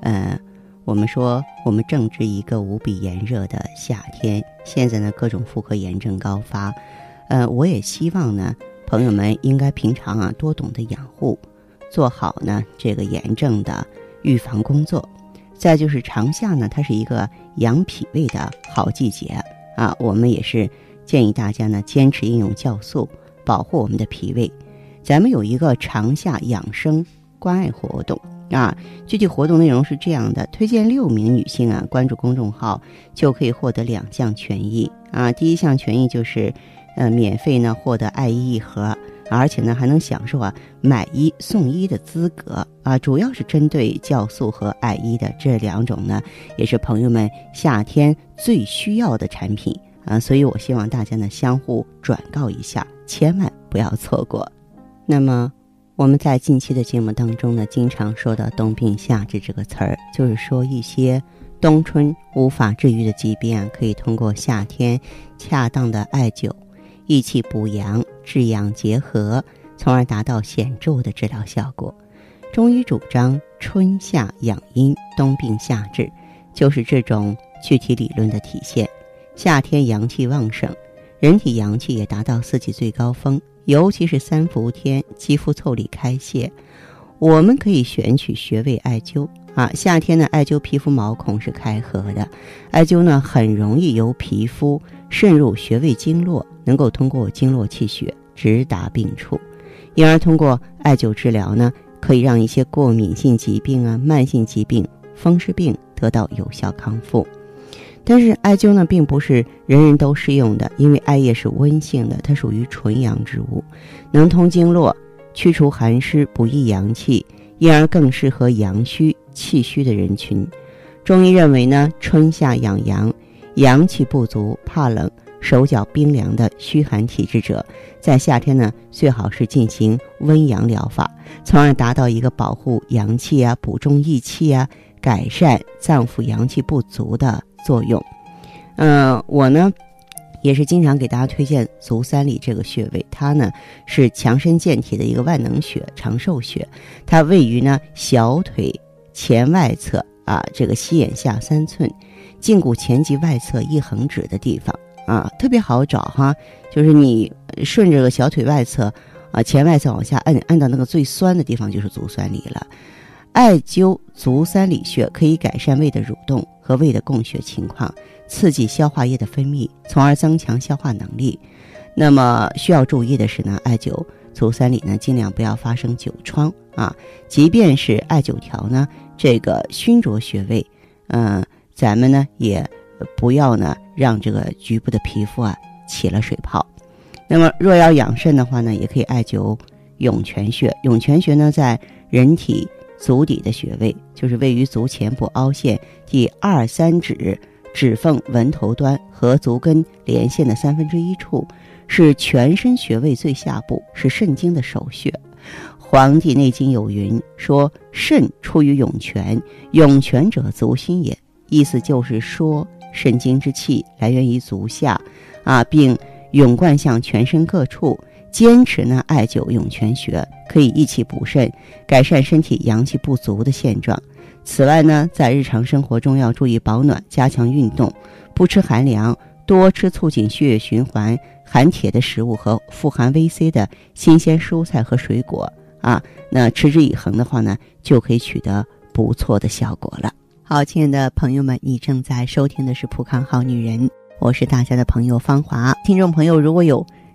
呃，我们说我们正值一个无比炎热的夏天，现在呢各种妇科炎症高发，呃，我也希望呢朋友们应该平常啊多懂得养护，做好呢这个炎症的预防工作。再就是长夏呢，它是一个养脾胃的好季节啊，我们也是建议大家呢坚持应用酵素，保护我们的脾胃。咱们有一个长夏养生关爱活动。啊，具体活动内容是这样的：推荐六名女性啊，关注公众号就可以获得两项权益啊。第一项权益就是，呃，免费呢获得爱衣一盒，而且呢还能享受啊买一送一的资格啊。主要是针对酵素和爱衣的这两种呢，也是朋友们夏天最需要的产品啊。所以我希望大家呢相互转告一下，千万不要错过。那么。我们在近期的节目当中呢，经常说到“冬病夏治”这个词儿，就是说一些冬春无法治愈的疾病啊，可以通过夏天恰当的艾灸、益气补阳、治养结合，从而达到显著的治疗效果。中医主张春夏养阴、冬病夏治，就是这种具体理论的体现。夏天阳气旺盛，人体阳气也达到四季最高峰。尤其是三伏天，肌肤腠理开泄，我们可以选取穴位艾灸啊。夏天呢，艾灸皮肤毛孔是开合的，艾灸呢很容易由皮肤渗入穴位经络，能够通过经络气血直达病处，因而通过艾灸治疗呢，可以让一些过敏性疾病啊、慢性疾病、风湿病得到有效康复。但是艾灸呢，并不是人人都适用的，因为艾叶是温性的，它属于纯阳之物，能通经络，驱除寒湿，补益阳气，因而更适合阳虚、气虚的人群。中医认为呢，春夏养阳，阳气不足、怕冷、手脚冰凉的虚寒体质者，在夏天呢，最好是进行温阳疗法，从而达到一个保护阳气啊、补中益气啊、改善脏腑阳气不足的。作用，嗯，我呢也是经常给大家推荐足三里这个穴位，它呢是强身健体的一个万能穴、长寿穴，它位于呢小腿前外侧啊，这个膝眼下三寸，胫骨前棘外侧一横指的地方啊，特别好找哈，就是你顺着小腿外侧啊，前外侧往下按，按到那个最酸的地方就是足三里了。艾灸足三里穴可以改善胃的蠕动。和胃的供血情况，刺激消化液的分泌，从而增强消化能力。那么需要注意的是呢，艾灸足三里呢，尽量不要发生灸疮啊。即便是艾灸条呢，这个熏灼穴位，嗯，咱们呢也不要呢让这个局部的皮肤啊起了水泡。那么若要养肾的话呢，也可以艾灸涌泉穴。涌泉穴呢，在人体。足底的穴位就是位于足前部凹陷第二三指指缝纹头端和足跟连线的三分之一处，是全身穴位最下部，是肾经的首穴。《黄帝内经》有云：“说肾出于涌泉，涌泉者足心也。”意思就是说，肾经之气来源于足下，啊，并涌贯向全身各处。坚持呢，艾灸涌泉穴可以益气补肾，改善身体阳气不足的现状。此外呢，在日常生活中要注意保暖，加强运动，不吃寒凉，多吃促进血液循环、含铁的食物和富含维 C 的新鲜蔬菜和水果啊。那持之以恒的话呢，就可以取得不错的效果了。好，亲爱的朋友们，你正在收听的是《浦康好女人》，我是大家的朋友芳华。听众朋友，如果有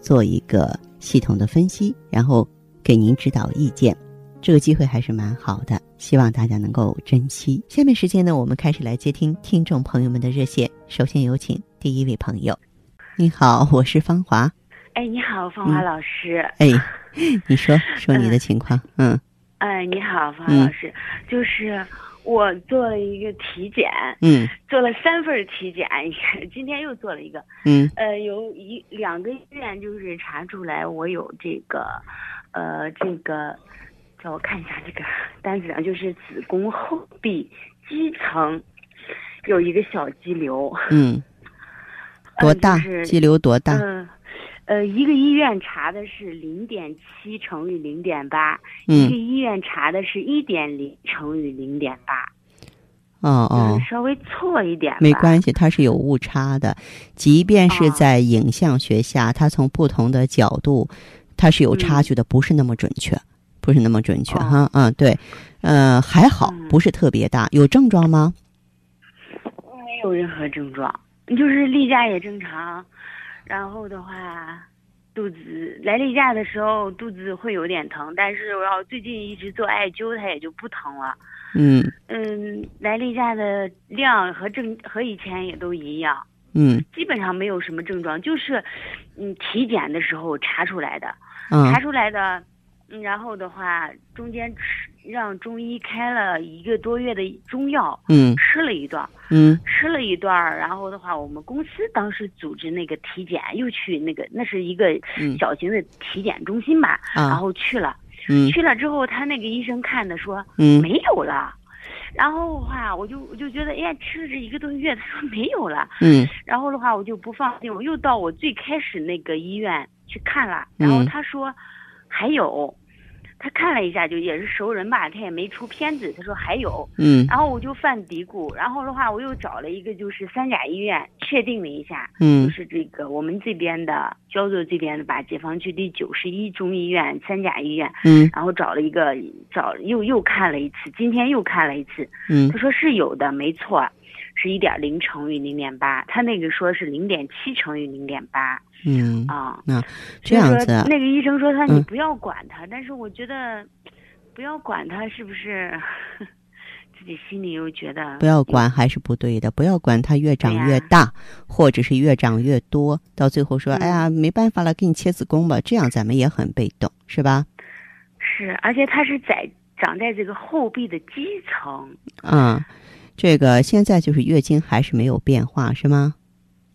做一个系统的分析，然后给您指导意见。这个机会还是蛮好的，希望大家能够珍惜。下面时间呢，我们开始来接听听众朋友们的热线。首先有请第一位朋友。你好，我是芳华。哎，你好，芳华老师。哎，你说说你的情况。嗯。哎，你好，芳华老师。就是我做了一个体检。嗯。做了三份体检，今天又做了一个。嗯。呃，有一两个医院就是查出来我有这个，呃，这个。叫我看一下这个 单子上，就是子宫后壁肌层有一个小肌瘤。嗯，多大？肌瘤多大？嗯，呃，一个医院查的是零点七乘以零点八，一个医院查的是一点零乘以零点八。哦哦，稍微错一点。没关系，它是有误差的，即便是在影像学下，它从不同的角度，它是有差距的，不是那么准确。不是那么准确哈，嗯，对，呃，还好，不是特别大，有症状吗？没有任何症状，就是例假也正常，然后的话，肚子来例假的时候肚子会有点疼，但是我要最近一直做艾灸，它也就不疼了。嗯嗯，来例假的量和症和以前也都一样。嗯，基本上没有什么症状，就是嗯体检的时候查出来的，查出来的。嗯，然后的话，中间吃让中医开了一个多月的中药，嗯，吃了一段，嗯，吃了一段，然后的话，我们公司当时组织那个体检，又去那个那是一个小型的体检中心吧，然后去了，嗯，去了之后，他那个医生看的说，嗯，没有了，然后的话，我就我就觉得，哎呀，吃了这一个多月，他说没有了，嗯，然后的话，我就不放心，我又到我最开始那个医院去看了，然后他说。还有，他看了一下，就也是熟人吧，他也没出片子。他说还有，嗯，然后我就犯嘀咕，然后的话我又找了一个就是三甲医院确定了一下，嗯，就是这个我们这边的焦作这边的吧，解放区第九十一中医院三甲医院，嗯，然后找了一个找又又看了一次，今天又看了一次，嗯，他说是有的，没错。是一点零乘以零点八，他那个说是零点七乘以零点八。嗯啊，那这样子，那个医生说他你不要管他，但是我觉得不要管他是不是自己心里又觉得不要管还是不对的，不要管他越长越大，或者是越长越多，到最后说哎呀没办法了，给你切子宫吧，这样咱们也很被动，是吧？是，而且它是在长在这个后壁的基层。嗯。这个现在就是月经还是没有变化是吗？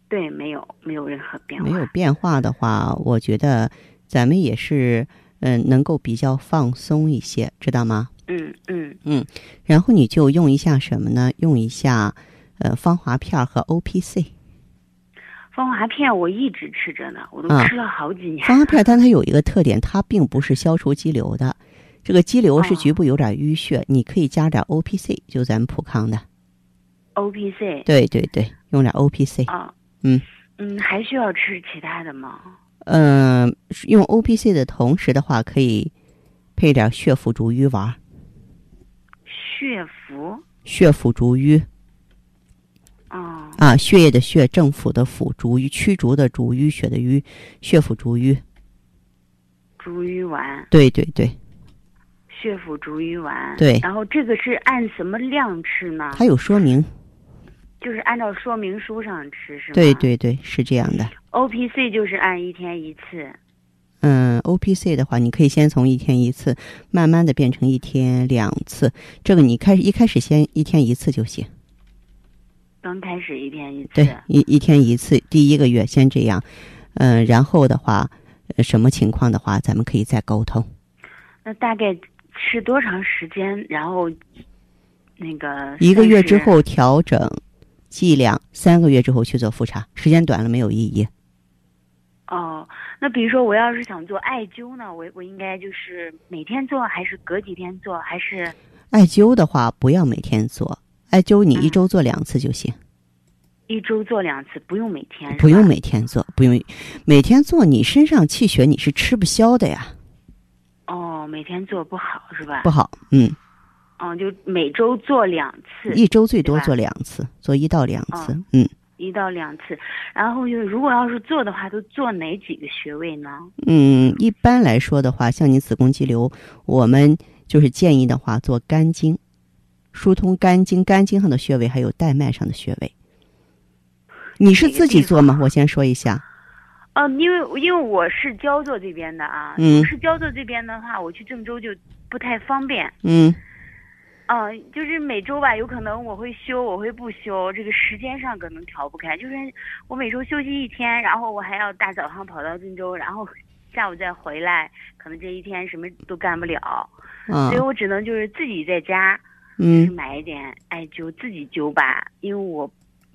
对，没有，没有任何变化。没有变化的话，我觉得咱们也是嗯，能够比较放松一些，知道吗？嗯嗯嗯。然后你就用一下什么呢？用一下呃芳华片和 O P C。芳华片我一直吃着呢，我都吃了好几年。芳华片，但它有一个特点，它并不是消除肌瘤的，这个肌瘤是局部有点淤血，你可以加点 O P C，就咱们普康的。O P C，对对对，用点 O P C 啊，嗯嗯，还需要吃其他的吗？嗯，用 O P C 的同时的话，可以配点血府逐瘀丸。血府？血府逐瘀。哦。啊，血液的血，政府的府，逐瘀驱逐的逐瘀血的瘀，血府逐瘀。逐瘀丸。对对对。血府逐瘀丸。对。然后这个是按什么量吃呢？它有说明。就是按照说明书上吃是吗？对对对，是这样的。O P C 就是按一天一次。嗯，O P C 的话，你可以先从一天一次，慢慢的变成一天两次。这个你开始一开始先一天一次就行。刚开始一天一次。对，一一天一次，第一个月先这样，嗯，然后的话，什么情况的话，咱们可以再沟通。那大概吃多长时间？然后那个一个月之后调整。剂量三个月之后去做复查，时间短了没有意义。哦，那比如说我要是想做艾灸呢，我我应该就是每天做，还是隔几天做，还是？艾灸的话，不要每天做，艾灸你一周做两次就行。一周做两次，不用每天。不用每天做，不用每天做，你身上气血你是吃不消的呀。哦，每天做不好是吧？不好，嗯。嗯，就每周做两次，一周最多做两次，做一到两次，嗯，一到两次。然后就是如果要是做的话，都做哪几个穴位呢？嗯，一般来说的话，像你子宫肌瘤，我们就是建议的话做肝经，疏通肝经，肝经上的穴位还有带脉上的穴位。你是自己做吗？我先说一下。哦，因为因为我是焦作这边的啊，嗯，是焦作这边的话，我去郑州就不太方便。嗯。嗯，就是每周吧，有可能我会休，我会不休，这个时间上可能调不开。就是我每周休息一天，然后我还要大早上跑到郑州，然后 下午再回来，可能这一天什么都干不了。嗯。所以我只能就是自己在家，嗯，买一点艾灸自己灸吧，因为我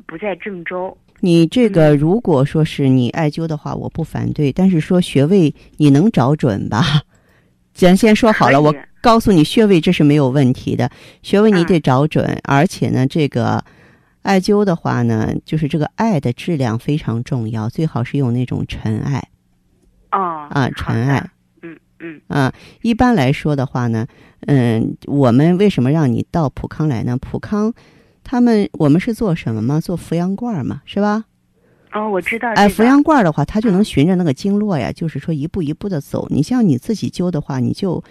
不在郑州。你这个如果说是你艾灸的话，我不反对，但是说穴位你能找准吧？咱先说好了，我告诉你穴位这是没有问题的，穴位你得找准，而且呢，这个艾灸的话呢，就是这个艾的质量非常重要，最好是用那种陈艾。哦。啊，陈艾。嗯嗯。啊，一般来说的话呢，嗯，我们为什么让你到普康来呢？普康。他们我们是做什么吗？做扶阳罐嘛，是吧？哦，我知道。哎，扶阳罐的话，它就能循着那个经络呀，就是说一步一步的走。你像你自己灸的话，你就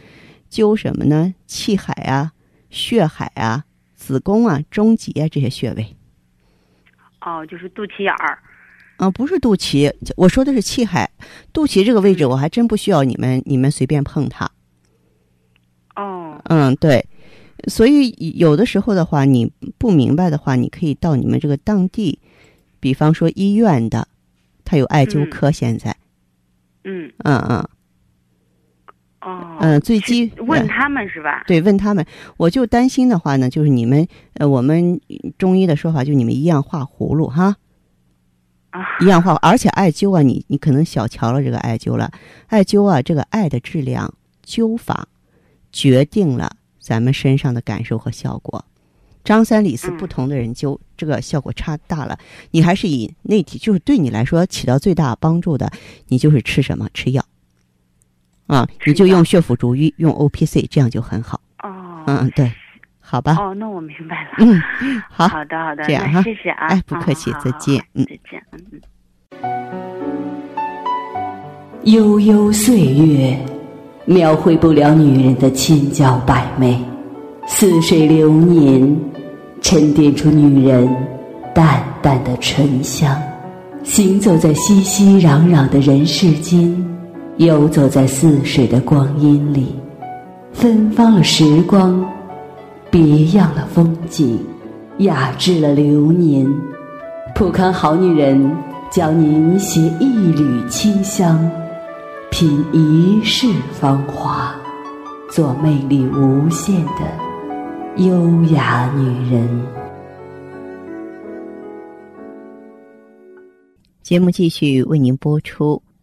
灸什么呢？气海啊，血海啊，子宫啊，中极啊这些穴位。哦，就是肚脐眼儿。啊，不是肚脐，我说的是气海。肚脐这个位置，我还真不需要你们你们随便碰它。哦。嗯，对。所以有的时候的话，你不明白的话，你可以到你们这个当地，比方说医院的，他有艾灸科。现在，嗯嗯嗯，哦，嗯，最基问他们是吧？对，问他们。我就担心的话呢，就是你们呃，我们中医的说法，就你们一样画葫芦哈，啊，一样画。而且艾灸啊，你你可能小瞧了这个艾灸了。艾灸啊，这个艾的质量、灸法，决定了。咱们身上的感受和效果，张三李四不同的人灸，这个效果差大了。你还是以内体，就是对你来说起到最大帮助的，你就是吃什么吃药，啊，你就用血府逐瘀，用 O P C，这样就很好。哦，嗯，对，好吧。哦，那我明白了。嗯，好，好的，好的，这样哈，谢谢啊。哎，不客气，再见。嗯，再见。嗯嗯。悠悠岁月。描绘不了女人的千娇百媚，似水流年，沉淀出女人淡淡的醇香。行走在熙熙攘攘的人世间，游走在似水的光阴里，芬芳了时光，别样了风景，雅致了流年。普康好女人教您携一缕清香。品一世芳华，做魅力无限的优雅女人。节目继续为您播出。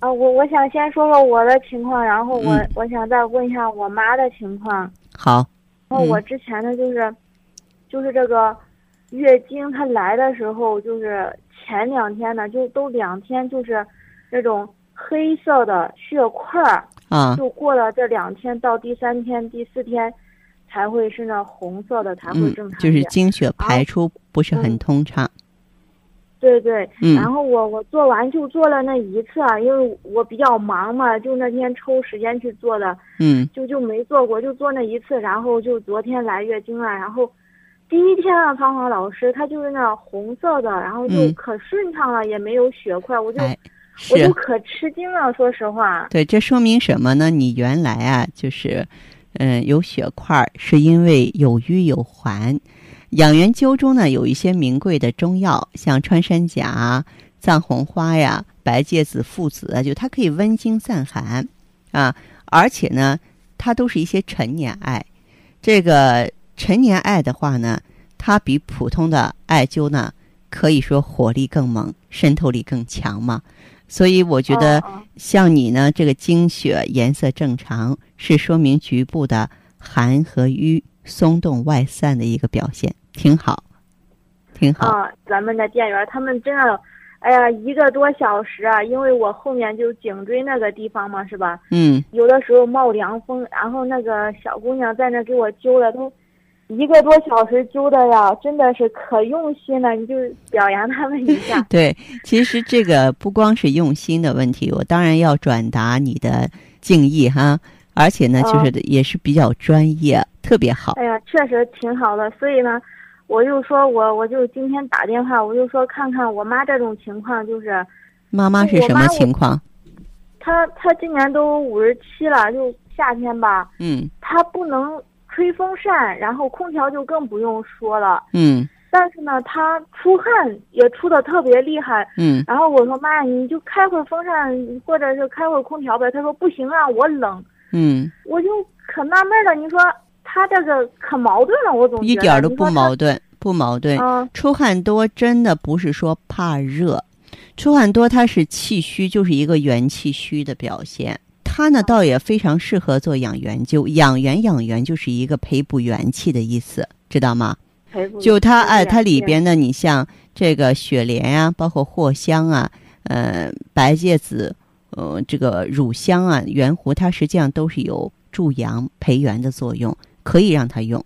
啊，我我想先说说我的情况，然后我我想再问一下我妈的情况。好。然后我之前呢，就是，就是这个月经它来的时候，就是前两天呢，就都两天就是那种。黑色的血块儿啊，就过了这两天，到第三天、第四天，才会是那红色的，才会正常。就是经血排出不是很通畅。对对，然后我我做完就做了那一次，啊，因为我比较忙嘛，就那天抽时间去做的。嗯。就就没做过，就做那一次，然后就昨天来月经了，然后第一天啊，芳芳老师她就是那红色的，然后就可顺畅了，也没有血块，我就。我就可吃惊了，说实话。对，这说明什么呢？你原来啊，就是，嗯，有血块，是因为有瘀有寒。养元灸中呢，有一些名贵的中药，像穿山甲、藏红花呀、白芥子、附子，就它可以温经散寒啊。而且呢，它都是一些陈年艾。这个陈年艾的话呢，它比普通的艾灸呢，可以说火力更猛，渗透力更强嘛。所以我觉得，像你呢，这个经血颜色正常，是说明局部的寒和瘀松动外散的一个表现，挺好，挺好。啊，咱们的店员他们真的。哎呀，一个多小时啊！因为我后面就颈椎那个地方嘛，是吧？嗯。有的时候冒凉风，然后那个小姑娘在那给我揪了，都一个多小时揪的呀，真的是可用心了。你就表扬他们一下。对，其实这个不光是用心的问题，我当然要转达你的敬意哈。而且呢，就是也是比较专业，特别好。哎呀，确实挺好的，所以呢。我就说，我我就今天打电话，我就说看看我妈这种情况，就是妈妈是什么情况？她她今年都五十七了，就夏天吧，嗯，她不能吹风扇，然后空调就更不用说了，嗯，但是呢，她出汗也出的特别厉害，嗯，然后我说妈，你就开会风扇或者是开会空调呗，她说不行啊，我冷，嗯，我就可纳闷了，你说。他这个可矛盾了，我总一点都不矛盾，不矛盾。嗯，出汗多真的不是说怕热，出汗多它是气虚，就是一个元气虚的表现。它呢倒也非常适合做养元灸，养元养元就是一个培补元气的意思，知道吗？就它哎，它里边呢，你像这个雪莲呀，包括藿香啊，呃，白芥子，呃，这个乳香啊，圆胡，它实际上都是有助阳培元的作用。可以让他用。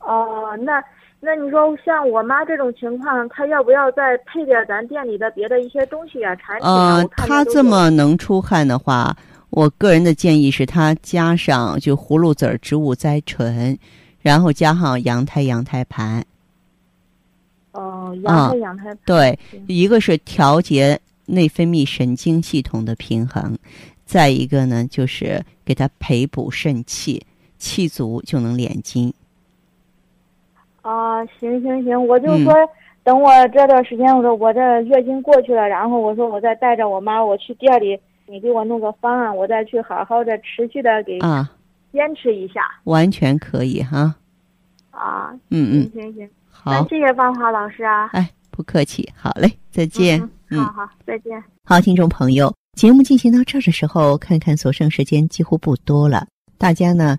哦，那那你说像我妈这种情况，她要不要再配点咱店里的别的一些东西啊？产品？呃，她这么能出汗的话，我个人的建议是她加上就葫芦籽植物甾醇，然后加上羊胎羊胎盘。哦，羊胎羊胎盘。对，一个是调节内分泌神经系统的平衡，再一个呢就是给他培补肾气。气足就能敛筋。啊，行行行，我就说等我这段时间，我说我这月经过去了，然后我说我再带着我妈，我去店里，你给我弄个方案，我再去好好的持续的给啊坚持一下。完全可以哈。啊，嗯嗯，行行行，好，谢谢芳华老师啊。哎，不客气，好嘞，再见。嗯，好好，再见。好，听众朋友，节目进行到这儿的时候，看看所剩时间几乎不多了，大家呢？